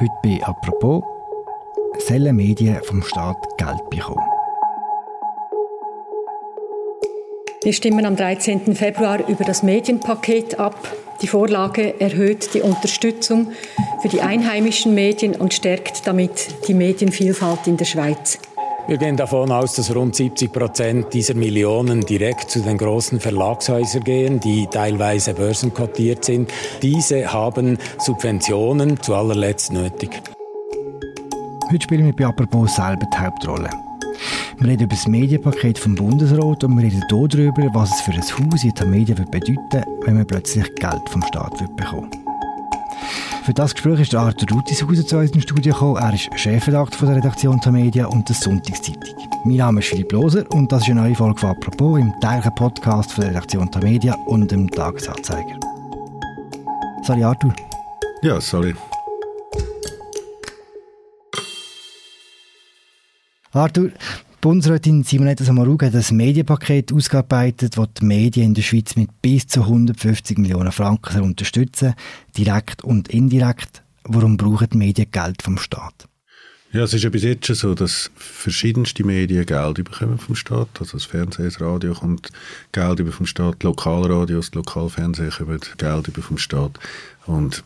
Heute bei «Apropos» sollen Medien vom Staat Geld bekommen. Wir stimmen am 13. Februar über das Medienpaket ab. Die Vorlage erhöht die Unterstützung für die einheimischen Medien und stärkt damit die Medienvielfalt in der Schweiz. Wir gehen davon aus, dass rund 70 Prozent dieser Millionen direkt zu den großen Verlagshäusern gehen, die teilweise börsenkotiert sind. Diese haben Subventionen zu allerletzt nötig. Heute spielen wir bei «Apropos» selber die Hauptrolle. Wir reden über das Medienpaket vom Bundesrat und wir reden hier darüber, was es für ein Haus in den Medien bedeuten würde, wenn man plötzlich Geld vom Staat bekommt. Für das Gespräch ist Arthur Rutishauser zu uns ins Studio gekommen. Er ist Chefredakteur der Redaktion der Medien und der Sonntagszeitung. Mein Name ist Philipp Loser und das ist eine neue Folge von «Apropos» im täglichen Podcast von der Redaktion der Medien und dem Tagesanzeiger. Sorry, Arthur. Ja, sorry. Arthur, Bundesrätin Simonetta Sommaruga hat ein Medienpaket ausgearbeitet, das die Medien in der Schweiz mit bis zu 150 Millionen Franken unterstützen, direkt und indirekt. Warum brauchen die Medien Geld vom Staat? Ja, es ist ja bis jetzt schon so, dass verschiedenste Medien Geld bekommen vom Staat. Also das Fernsehen, das Radio kommt Geld über vom Staat, Lokalradios, Lokalfernsehen kommen Geld über vom Staat. Und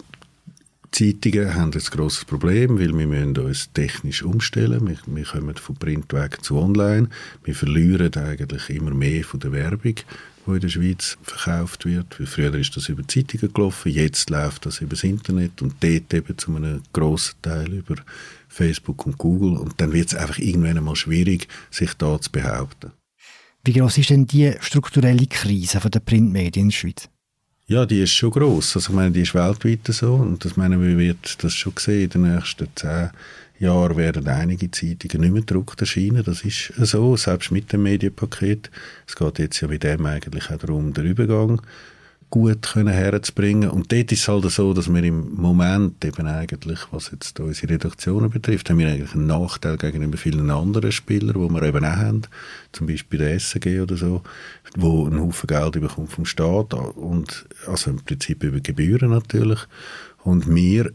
Zeitungen haben ein grosses Problem, weil wir müssen uns technisch umstellen. Wir, wir kommen von Print weg zu Online. Wir verlieren eigentlich immer mehr von der Werbung, die in der Schweiz verkauft wird. Früher ist das über Zeitungen gelaufen, jetzt läuft das über das Internet und dort eben zu einem grossen Teil über Facebook und Google. Und dann wird es einfach irgendwann einmal schwierig, sich da zu behaupten. Wie groß ist denn die strukturelle Krise der Printmedien in der Schweiz? Ja, die ist schon groß. Also ich meine, die ist weltweit so und das meine, wir wird das schon sehen. In den nächsten zehn Jahren werden einige Zeitungen nicht mehr gedruckt erscheinen. Das ist so, selbst mit dem Medienpaket. Es geht jetzt ja bei dem eigentlich auch darum, den Übergang gut können herzubringen. Und dort ist es halt so, dass wir im Moment eben eigentlich, was jetzt unsere Redaktionen betrifft, haben wir eigentlich einen Nachteil gegenüber vielen anderen Spielern, die wir eben auch haben, zum Beispiel der SG oder so, wo einen Haufen Geld bekommt vom Staat und also im Prinzip über Gebühren natürlich. Und wir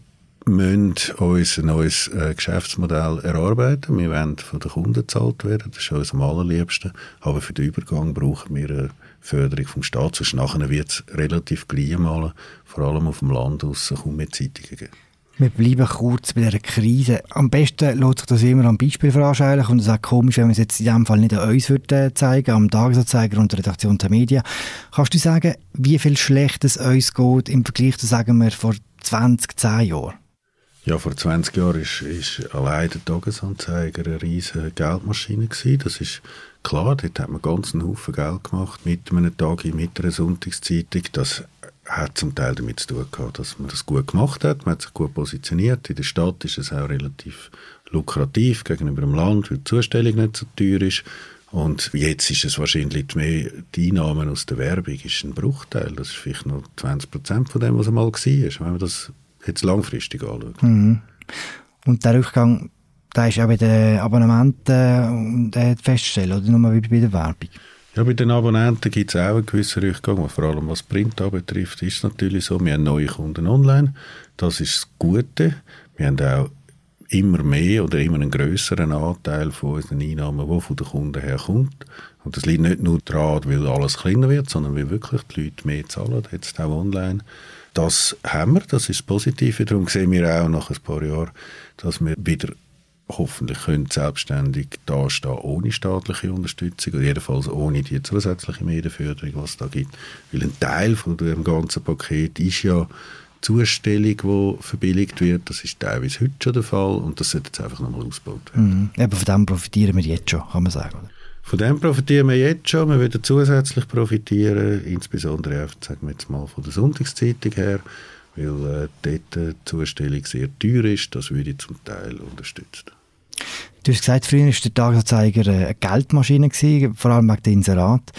müssen uns ein neues äh, Geschäftsmodell erarbeiten. Wir wollen von den Kunden bezahlt werden, das ist uns am allerliebsten. Aber für den Übergang brauchen wir eine Förderung vom Staat, sonst nachher wird es relativ gleich mal, vor allem auf dem Land aus, kaum mehr Zeitungen geben. Wir bleiben kurz bei dieser Krise. Am besten lässt sich das immer am Beispiel veranschaulichen und es ist auch komisch, wenn man es jetzt in diesem Fall nicht an uns würde zeigen, am Tagesanzeiger und der Redaktion der Medien. Kannst du sagen, wie viel schlecht es uns geht im Vergleich zu, sagen wir, vor 20, 10 Jahren? Ja, vor 20 Jahren ist, ist allein der Tagesanzeiger eine riesige Geldmaschine gewesen. Das ist klar, dort hat man ganz einen Haufen Geld gemacht mit einem Tag, mit einer Sonntagszeitung. Das hat zum Teil damit zu tun gehabt, dass man das gut gemacht hat. Man hat sich gut positioniert. In der Stadt ist es auch relativ lukrativ gegenüber dem Land, weil die Zustellung nicht so teuer ist. Und jetzt ist es wahrscheinlich mehr, die Einnahmen aus der Werbung ist ein Bruchteil. Das ist vielleicht noch 20 Prozent von dem, was einmal war, wenn man das jetzt langfristig anschaut. Mhm. Und der Rückgang, der ist auch bei den Abonnementen äh, festzustellen, oder nur wie bei der Werbung? Ja, bei den Abonnenten gibt es auch einen gewissen Rückgang, vor allem was Print anbetrifft, ist es natürlich so, wir haben neue Kunden online, das ist das Gute. Wir haben auch immer mehr oder immer einen größeren Anteil von unseren Einnahmen, der von den Kunden herkommt. Und das liegt nicht nur daran, weil alles kleiner wird, sondern weil wirklich die Leute mehr zahlen, jetzt auch online. Das haben wir, das ist das Positive. Darum sehen wir auch nach ein paar Jahren, dass wir wieder hoffentlich können selbstständig dastehen ohne staatliche Unterstützung oder jedenfalls ohne die zusätzliche Medienförderung, was es da gibt. Weil ein Teil von dem ganzen Paket ist ja Zustellung, die verbilligt wird. Das ist teilweise heute schon der Fall und das sollte jetzt einfach nochmal ausgebaut werden. Mhm. Aber von dem profitieren wir jetzt schon, kann man sagen. Oder? Von dem profitieren wir jetzt schon. Wir werden zusätzlich profitieren, insbesondere auch, sagen wir jetzt mal von der Sonntagszeitung her, weil äh, dort die Zustellung sehr teuer ist. Das würde zum Teil unterstützen. Du hast gesagt, früher war der Tagesanzeiger eine Geldmaschine, gewesen, vor allem wegen der Inserat.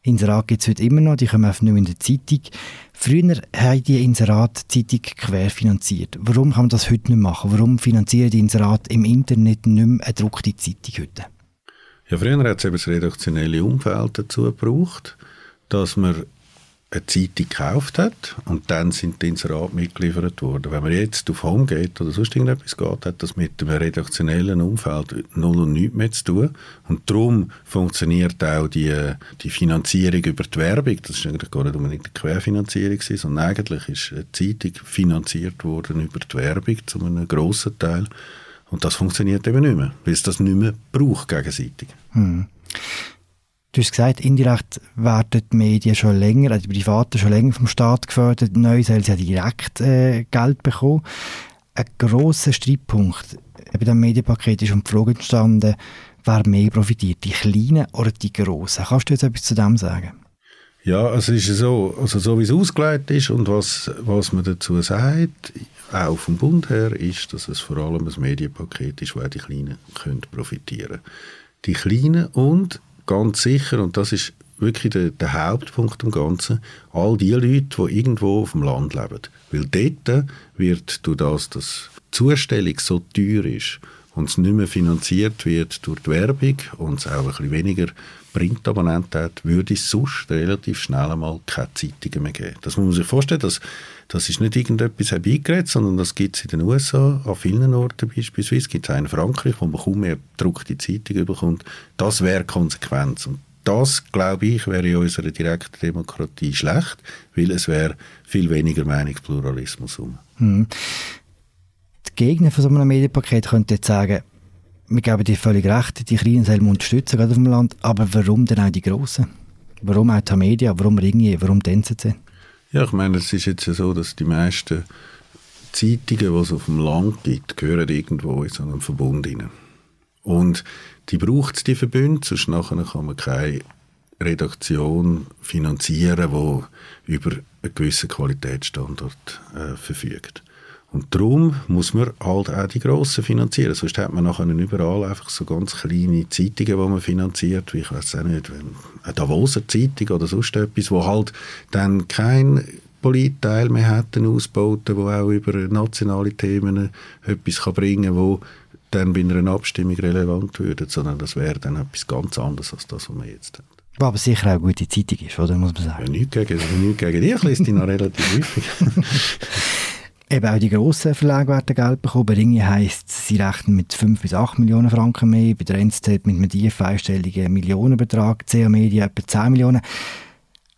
Inserat gibt es heute immer noch, die kommen einfach nur in der Zeitung. Früher haben die Inserat die Zeitung querfinanziert. Warum kann man das heute nicht machen? Warum finanzieren die Inserat im Internet nicht mehr eine gedruckte Zeitung heute? Ja, früher hat es eben das redaktionelle Umfeld dazu gebraucht, dass man eine Zeitung gekauft hat und dann sind die Inserate mitgeliefert worden. Wenn man jetzt auf Home geht oder sonst irgendetwas geht, hat das mit dem redaktionellen Umfeld null und nichts mehr zu tun. Und darum funktioniert auch die, die Finanzierung über die Werbung. Das ist eigentlich gar nicht unbedingt eine Querfinanzierung, sondern eigentlich ist eine Zeitung finanziert worden über die Werbung zu einem grossen Teil. Und das funktioniert eben nicht mehr, weil es das nicht mehr braucht gegenseitig. Hm. Du hast gesagt, indirekt werden die Medien schon länger, also die Privaten schon länger vom Staat gefördert. Neu sollen sie ja direkt äh, Geld bekommen. Ein grosser Streitpunkt bei diesem Medienpaket ist um die Frage entstanden, wer mehr profitiert, die Kleinen oder die Grossen? Kannst du jetzt etwas zu dem sagen? Ja, es ist so, also so wie es ausgelegt ist und was, was man dazu sagt, auch vom Bund her, ist, dass es vor allem ein Medienpaket ist, wo auch die Kleinen können profitieren. Die Kleinen und ganz sicher, und das ist wirklich der, der Hauptpunkt am Ganzen, all die Leute, die irgendwo auf dem Land leben. Weil dort wird durch das, dass die Zustellung so teuer ist und es nicht mehr finanziert wird durch die Werbung und es auch ein bisschen weniger Printabonnenten hat, würde es sonst relativ schnell einmal keine Zeitungen mehr geben. Das muss man sich vorstellen, dass das ist nicht irgendetwas herbeigeredet, sondern das gibt es in den USA, an vielen Orten beispielsweise. gibt es in Frankreich, wo man kaum mehr gedruckte Zeitungen bekommt. Das wäre Konsequenz. Und das, glaube ich, wäre in unserer direkten Demokratie schlecht, weil es wäre viel weniger Meinungspluralismus um. Hm. Die Gegner von so einem Medienpaket könnten jetzt sagen, wir geben dir völlig recht, die Kleinen sollen unterstützen, gerade auf dem Land, aber warum denn auch die Grossen? Warum auch die Media, warum Ringier, warum die NZZ? Ja, ich meine, es ist jetzt so, dass die meisten Zeitungen, die es auf dem Land gibt, gehören irgendwo in so einem Verbund rein. Und die braucht es, die Verbünde, sonst nachher kann man keine Redaktion finanzieren, die über einen gewissen Qualitätsstandard äh, verfügt. Und darum muss man halt auch die Grossen finanzieren. Sonst hat man nachher überall einfach so ganz kleine Zeitungen, die man finanziert, wie ich weiß auch nicht, eine Davoser Zeitung oder sonst etwas, wo halt dann kein Politteil mehr hätten ausbauten, wo auch über nationale Themen etwas kann bringen kann, wo dann bei einer Abstimmung relevant würde, sondern das wäre dann etwas ganz anderes als das, was wir jetzt haben. Was aber sicher auch eine gute Zeitung ist, oder muss man sagen? Ja, nichts gegen, nichts gegen dich, ich lese die noch relativ häufig. Eben auch die grossen Verlage werden Geld bekommen. Bei Ringe heisst es, sie rechnen mit 5 bis 8 Millionen Franken mehr. Bei der NZZ mit einem tiefen einstelligen Millionenbetrag. CA Media etwa 10 Millionen.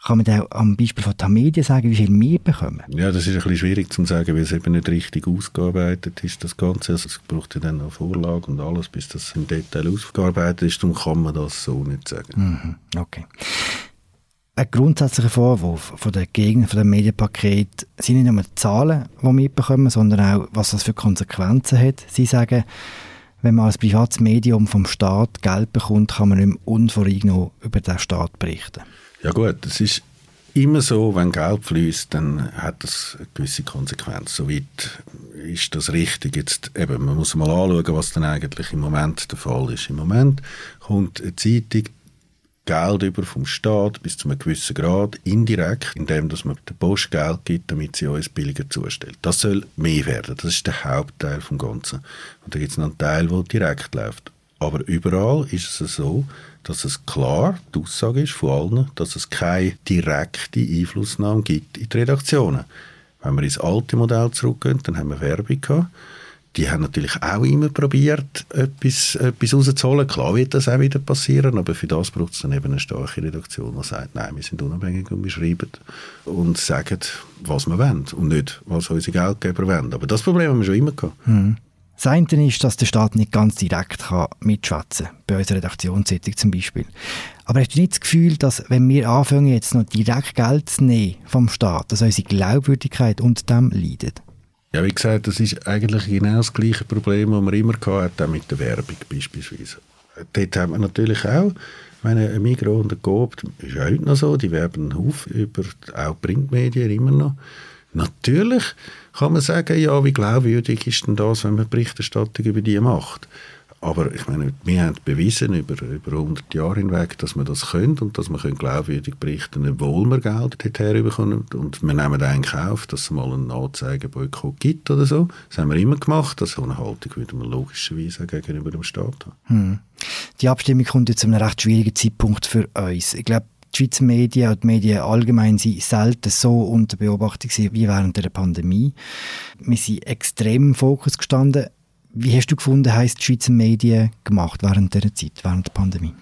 Kann man da am Beispiel von Tamedia sagen, wie viel wir bekommen? Ja, das ist ein bisschen schwierig zu sagen, weil es eben nicht richtig ausgearbeitet ist, das Ganze. Also es braucht ja dann noch Vorlage und alles, bis das im Detail ausgearbeitet ist. Darum kann man das so nicht sagen. Mhm, okay. Ein grundsätzlicher Vorwurf von den Gegnern von dem Medienpaket sind nicht nur die Zahlen, die wir mitbekommen, sondern auch, was das für Konsequenzen hat. Sie sagen, wenn man als privates Medium vom Staat Geld bekommt, kann man nicht mehr unvoreingenommen über den Staat berichten. Ja gut, es ist immer so, wenn Geld fließt, dann hat das eine gewisse Konsequenz. Soweit ist das richtig. Jetzt eben, man muss mal anschauen, was dann eigentlich im Moment der Fall ist. Im Moment kommt eine Zeitung Geld über vom Staat bis zu einem gewissen Grad indirekt, indem dass man der Post Geld gibt, damit sie uns billiger zustellt. Das soll mehr werden. Das ist der Hauptteil vom Ganzen. Und da gibt es noch einen Teil, der direkt läuft. Aber überall ist es so, dass es klar die Aussage ist von allen, dass es keine direkte Einflussnahme gibt in die Redaktionen. Wenn wir ins alte Modell zurückgehen, dann haben wir Werbung gehabt die haben natürlich auch immer probiert, etwas, etwas rauszuholen. Klar wird das auch wieder passieren, aber für das braucht es dann eben eine starke Redaktion, die sagt, nein, wir sind unabhängig und wir schreiben und sagen, was wir wollen und nicht, was unsere Geldgeber wollen. Aber das Problem haben wir schon immer gehabt. Mhm. Das eine ist, dass der Staat nicht ganz direkt mitschwätzen kann, bei unserer Redaktionssitzung zum Beispiel. Aber hast du nicht das Gefühl, dass wenn wir anfangen, jetzt noch direkt Geld zu nehmen vom Staat, dass unsere Glaubwürdigkeit unter dem leidet? Ja, wie gesagt, das ist eigentlich genau das gleiche Problem, das man immer hatte, auch mit der Werbung beispielsweise. Dort haben wir natürlich auch, meine, ein Migros und ein Coop, ist ja heute noch so, die werben Haufen über auch Printmedien immer noch. Natürlich kann man sagen, ja, wie glaubwürdig ist denn das, wenn man Berichterstattung über die macht? Aber ich meine, wir haben bewiesen über, über 100 Jahre hinweg, dass wir das können und dass wir können glaubwürdig berichten obwohl wir Geld dorthin bekommen. Und wir nehmen eigentlich auf, dass es mal einen Anzeigeboykott gibt oder so. Das haben wir immer gemacht. Das so eine Haltung würde man logischerweise gegenüber dem Staat haben. Hm. Die Abstimmung kommt jetzt zu einem recht schwierigen Zeitpunkt für uns. Ich glaube, die Schweizer Medien und die Medien allgemein sind selten so unter Beobachtung wie während der Pandemie. Wir sind extrem im Fokus gestanden. Wie hast du gefunden, heisst die Schweizer Medien gemacht während dieser Zeit, während der Pandemie?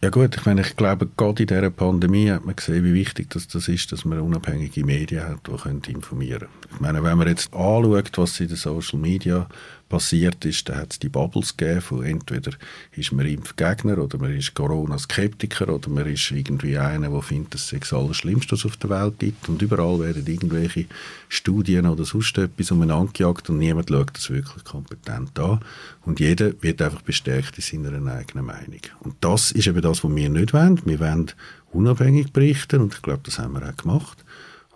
Ja gut, ich meine, ich glaube, gerade in dieser Pandemie hat man gesehen, wie wichtig das, das ist, dass man unabhängige Medien hat, die können informieren können. Ich meine, wenn man jetzt anschaut, was in den Social Media passiert ist, dann hat es die Bubbles gegeben entweder ist man Impfgegner oder man ist Corona-Skeptiker oder man ist irgendwie einer, der findet, dass es das Allerschlimmste, was auf der Welt gibt und überall werden irgendwelche Studien oder sonst etwas umeinander gejagt und niemand schaut das wirklich kompetent an und jeder wird einfach bestärkt in seiner eigenen Meinung. Und das ist eben das, was wir nicht wollen. Wir wollen unabhängig berichten und ich glaube, das haben wir auch gemacht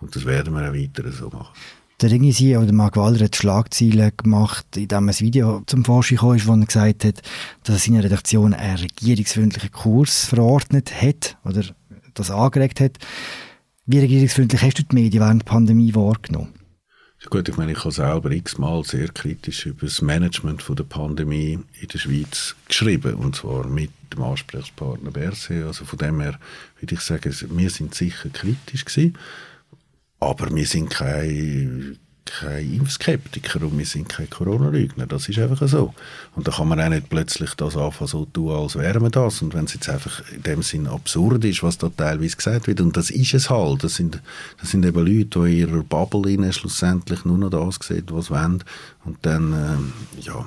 und das werden wir auch weiter so machen. Der Ringisi oder Mark Walder hat Schlagzeilen gemacht, in dem ein Video zum Vorschein kam, wo er gesagt hat, dass er seine Redaktion einen regierungsfreundlichen Kurs verordnet hat oder das angeregt hat. Wie regierungsfreundlich hast du die Medien während der Pandemie wahrgenommen? Gut, ich meine, ich habe selber x-mal sehr kritisch über das Management der Pandemie in der Schweiz geschrieben, und zwar mit dem Ansprechpartner Berse. Also von dem her würde ich sagen, wir sind sicher kritisch gewesen. Aber wir sind kein, kein Impfskeptiker und wir sind kein Corona-Lügner. Das ist einfach so. Und da kann man auch nicht plötzlich das anfangen, so tun, als wären wir das. Und wenn es jetzt einfach in dem Sinn absurd ist, was da teilweise gesagt wird, und das ist es halt. Das sind, das sind eben Leute, die in ihrer Bubble schlussendlich nur noch das sehen, was sie wollen. Und dann, ähm, ja,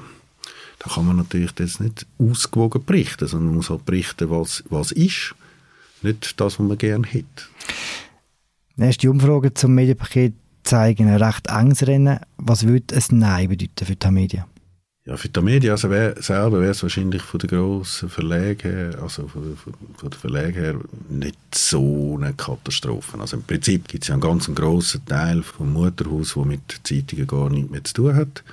da kann man natürlich jetzt nicht ausgewogen berichten, sondern man muss halt berichten, was, was ist, nicht das, was man gerne hätte. Erste Umfrage zum Medienpaket zeigen ein recht enges Rennen. Was würde ein Nein bedeuten für die Media? Ja, für die Media also wär, selber wäre es wahrscheinlich von den grossen Verlagen her, also von, von, von den Verlagen her, nicht so eine Katastrophe. Also im Prinzip gibt es ja einen ganz grossen Teil vom Mutterhaus, der mit Zeitungen gar nichts mehr zu tun hat.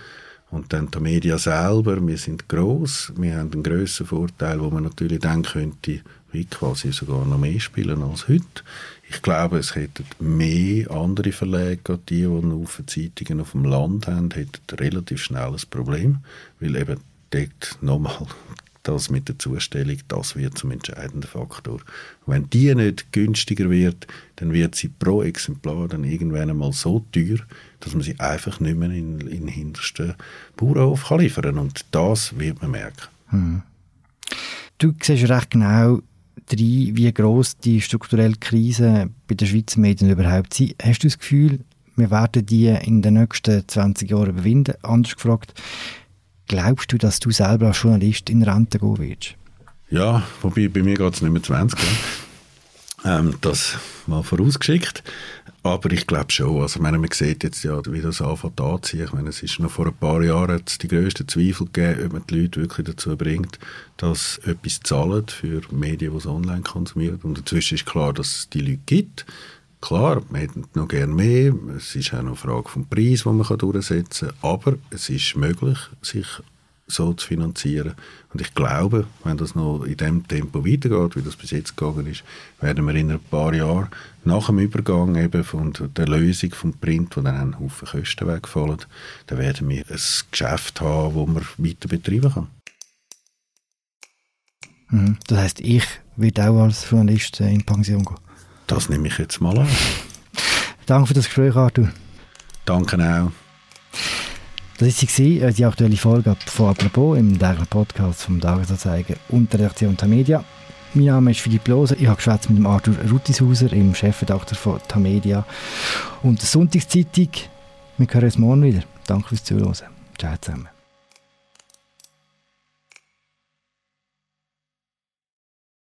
Und dann die Media selber, wir sind gross, wir haben einen grössten Vorteil, wo man natürlich dann könnte, wie quasi sogar noch mehr spielen als heute. Ich glaube, es hätten mehr andere Verlage, die, die Haufen Zeitungen auf dem Land haben, hätten relativ schnell ein Problem, weil eben dort nochmal das mit der Zustellung, das wird zum entscheidenden Faktor. Wenn die nicht günstiger wird, dann wird sie pro Exemplar dann irgendwann einmal so teuer, dass man sie einfach nicht mehr in, den hintersten Bauernhof liefern kann. Und das wird man merken. Hm. Du siehst recht genau, rein, wie groß die strukturelle Krise bei den Schweizer Medien überhaupt sind. Hast du das Gefühl, wir werden die in den nächsten 20 Jahren überwinden? Anders gefragt, glaubst du, dass du selber als Journalist in Rente gehen wirst? Ja, wobei bei mir geht es nicht mehr 20 Jahre. Ähm, das mal vorausgeschickt. Aber ich glaube schon. Also, ich meine, man sieht jetzt ja, wie das anfängt anzuziehen. Ich meine, es ist noch vor ein paar Jahren die grössten Zweifel gegeben, ob man die Leute wirklich dazu bringt, dass etwas zahlen für Medien, die sie online konsumieren. Und inzwischen ist klar, dass es die Leute gibt. Klar, man hätte noch gerne mehr. Es ist auch noch eine Frage vom Preis, den man durchsetzen kann. Aber es ist möglich, sich so zu finanzieren. Und ich glaube, wenn das noch in dem Tempo weitergeht, wie das bis jetzt gegangen ist, werden wir in ein paar Jahren nach dem Übergang eben von der Lösung vom Print, wo dann ein Haufen Kosten wegfallen, dann werden wir ein Geschäft haben, das man weiter betreiben kann. Mhm. Das heißt, ich werde auch als Journalist in Pension gehen? Das nehme ich jetzt mal an. Danke für das Gespräch, Arthur. Danke auch. Das war äh, die aktuelle Folge von «Apropos» im täglichen Podcast vom Tagesanzeiger und der Redaktion Tamedia. Mein Name ist Philipp Loser. Ich habe geschwätzt mit dem Arthur Rutishauser, dem Chefredakteur von Tamedia und der Sonntagszeitung. Wir hören uns morgen wieder. Danke fürs Zuhören. Ciao zusammen.